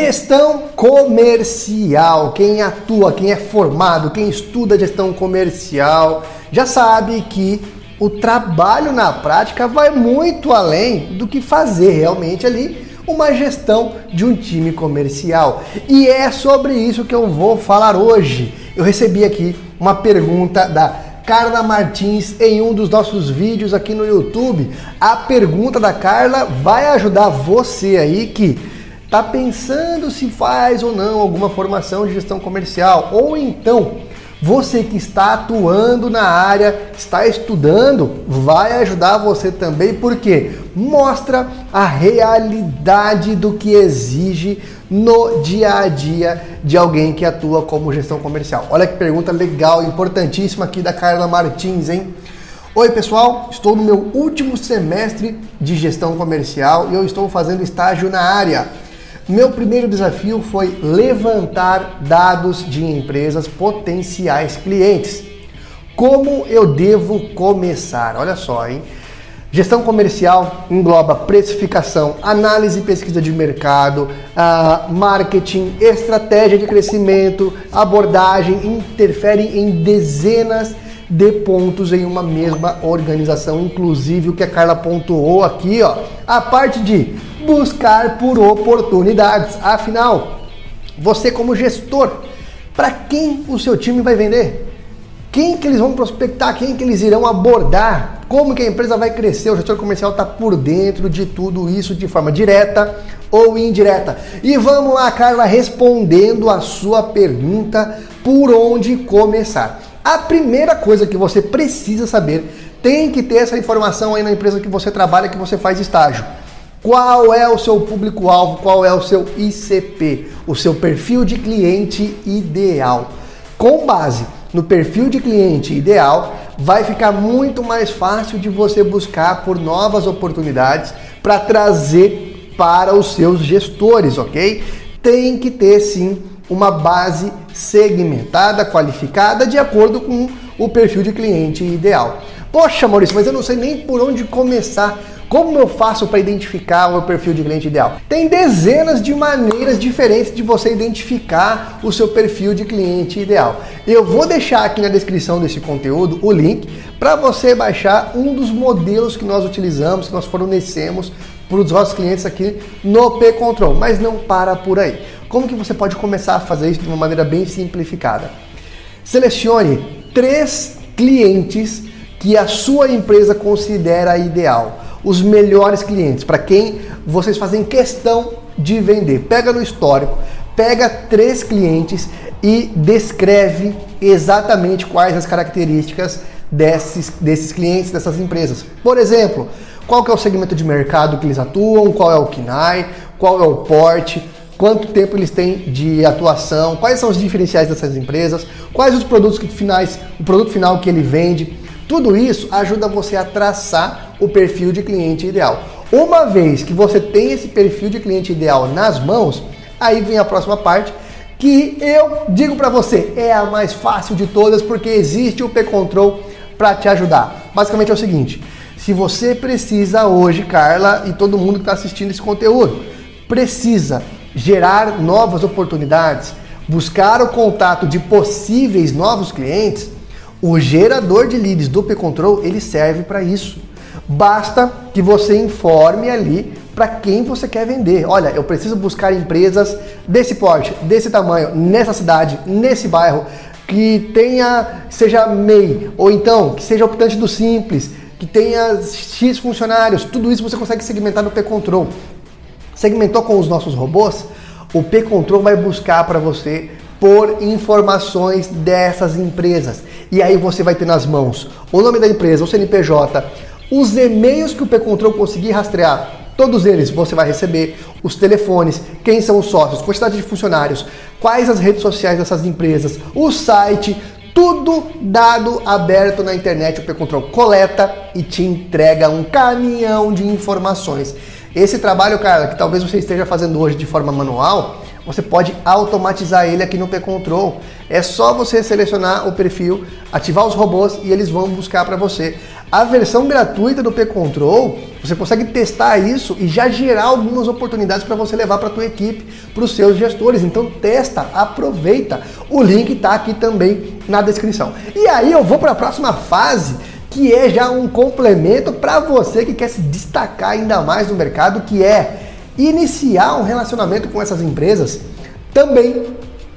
Gestão comercial. Quem atua, quem é formado, quem estuda gestão comercial, já sabe que o trabalho na prática vai muito além do que fazer realmente ali uma gestão de um time comercial. E é sobre isso que eu vou falar hoje. Eu recebi aqui uma pergunta da Carla Martins em um dos nossos vídeos aqui no YouTube. A pergunta da Carla vai ajudar você aí que está pensando se faz ou não alguma formação de gestão comercial, ou então você que está atuando na área, está estudando, vai ajudar você também, porque mostra a realidade do que exige no dia a dia de alguém que atua como gestão comercial. Olha que pergunta legal, importantíssima aqui da Carla Martins, hein? Oi, pessoal, estou no meu último semestre de gestão comercial e eu estou fazendo estágio na área. Meu primeiro desafio foi levantar dados de empresas potenciais clientes. Como eu devo começar? Olha só, hein? Gestão comercial engloba precificação, análise e pesquisa de mercado, uh, marketing, estratégia de crescimento, abordagem, interfere em dezenas de pontos em uma mesma organização, inclusive o que a Carla pontuou aqui, ó, a parte de buscar por oportunidades. Afinal, você como gestor, para quem o seu time vai vender? Quem que eles vão prospectar? Quem que eles irão abordar? Como que a empresa vai crescer? O gestor comercial está por dentro de tudo isso de forma direta ou indireta. E vamos lá, Carla, respondendo a sua pergunta, por onde começar? A primeira coisa que você precisa saber tem que ter essa informação aí na empresa que você trabalha, que você faz estágio. Qual é o seu público-alvo? Qual é o seu ICP? O seu perfil de cliente ideal. Com base no perfil de cliente ideal, vai ficar muito mais fácil de você buscar por novas oportunidades para trazer para os seus gestores, ok? Tem que ter sim uma base segmentada, qualificada, de acordo com o perfil de cliente ideal. Poxa, Maurício, mas eu não sei nem por onde começar. Como eu faço para identificar o meu perfil de cliente ideal? Tem dezenas de maneiras diferentes de você identificar o seu perfil de cliente ideal. Eu vou deixar aqui na descrição desse conteúdo o link para você baixar um dos modelos que nós utilizamos, que nós fornecemos para os nossos clientes aqui no P-Control. Mas não para por aí. Como que você pode começar a fazer isso de uma maneira bem simplificada? Selecione três clientes que a sua empresa considera ideal os melhores clientes, para quem vocês fazem questão de vender. Pega no histórico, pega três clientes e descreve exatamente quais as características desses, desses clientes, dessas empresas. Por exemplo, qual é o segmento de mercado que eles atuam, qual é o KINAI, qual é o porte, quanto tempo eles têm de atuação, quais são os diferenciais dessas empresas, quais os produtos finais, o produto final que ele vende. Tudo isso ajuda você a traçar o perfil de cliente ideal. Uma vez que você tem esse perfil de cliente ideal nas mãos, aí vem a próxima parte que eu digo para você, é a mais fácil de todas porque existe o P-Control para te ajudar. Basicamente é o seguinte, se você precisa hoje, Carla e todo mundo que está assistindo esse conteúdo, precisa gerar novas oportunidades, buscar o contato de possíveis novos clientes, o gerador de leads do P-Control, ele serve para isso. Basta que você informe ali para quem você quer vender. Olha, eu preciso buscar empresas desse porte, desse tamanho, nessa cidade, nesse bairro, que tenha, seja MEI, ou então que seja optante do simples, que tenha X funcionários. Tudo isso você consegue segmentar no P-Control. Segmentou com os nossos robôs? O P-Control vai buscar para você por informações dessas empresas. E aí você vai ter nas mãos o nome da empresa, o CNPJ, os e-mails que o P-Control conseguir rastrear, todos eles você vai receber, os telefones, quem são os sócios, quantidade de funcionários, quais as redes sociais dessas empresas, o site, tudo dado aberto na internet, o P-Control coleta e te entrega um caminhão de informações. Esse trabalho, cara, que talvez você esteja fazendo hoje de forma manual, você pode automatizar ele aqui no P-Control. É só você selecionar o perfil, ativar os robôs e eles vão buscar para você. A versão gratuita do P-Control, você consegue testar isso e já gerar algumas oportunidades para você levar para a tua equipe, para os seus gestores. Então testa, aproveita. O link está aqui também na descrição. E aí eu vou para a próxima fase, que é já um complemento para você que quer se destacar ainda mais no mercado, que é iniciar um relacionamento com essas empresas também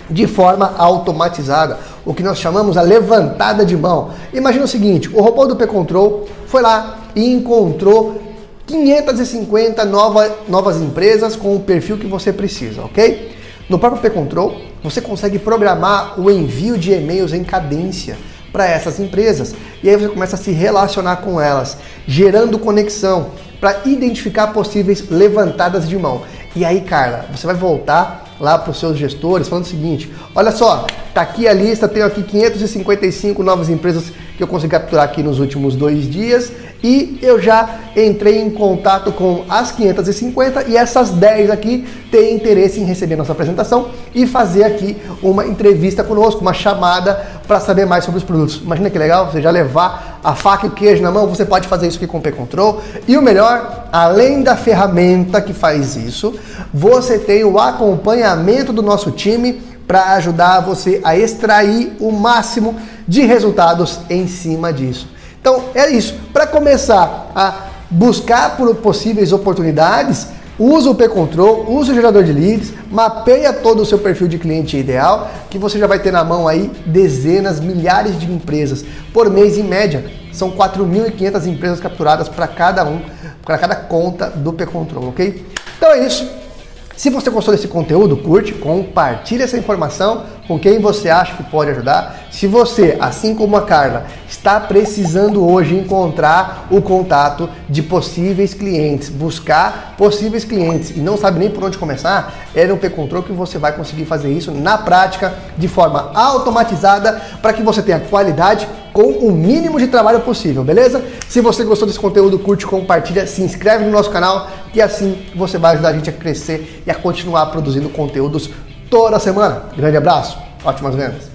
de forma automatizada, o que nós chamamos a levantada de mão. Imagina o seguinte, o robô do P-Control foi lá e encontrou 550 nova, novas empresas com o perfil que você precisa, ok? No próprio P-Control, você consegue programar o envio de e-mails em cadência para essas empresas. E aí você começa a se relacionar com elas, gerando conexão para identificar possíveis levantadas de mão. E aí, Carla, você vai voltar lá para os seus gestores falando o seguinte: olha só, tá aqui a lista, tenho aqui 555 novas empresas que eu consegui capturar aqui nos últimos dois dias e eu já entrei em contato com as 550 e essas 10 aqui têm interesse em receber nossa apresentação e fazer aqui uma entrevista conosco, uma chamada para saber mais sobre os produtos. Imagina que legal, você já levar a faca e o queijo na mão, você pode fazer isso aqui com o P-Control. E o melhor, além da ferramenta que faz isso, você tem o acompanhamento do nosso time para ajudar você a extrair o máximo de resultados em cima disso. Então é isso. Para começar a buscar por possíveis oportunidades, usa o P-Control, usa o gerador de leads, mapeia todo o seu perfil de cliente ideal, que você já vai ter na mão aí dezenas, milhares de empresas por mês em média. São 4.500 empresas capturadas para cada um, para cada conta do P-Control, ok? Então é isso. Se você gostou desse conteúdo, curte, compartilhe essa informação com quem você acha que pode ajudar. Se você, assim como a Carla, está precisando hoje encontrar o contato de possíveis clientes, buscar possíveis clientes e não sabe nem por onde começar, é no P-Control que você vai conseguir fazer isso na prática, de forma automatizada, para que você tenha qualidade com o mínimo de trabalho possível, beleza? Se você gostou desse conteúdo, curte, compartilha, se inscreve no nosso canal e assim você vai ajudar a gente a crescer e a continuar produzindo conteúdos toda semana. Grande abraço, ótimas vendas!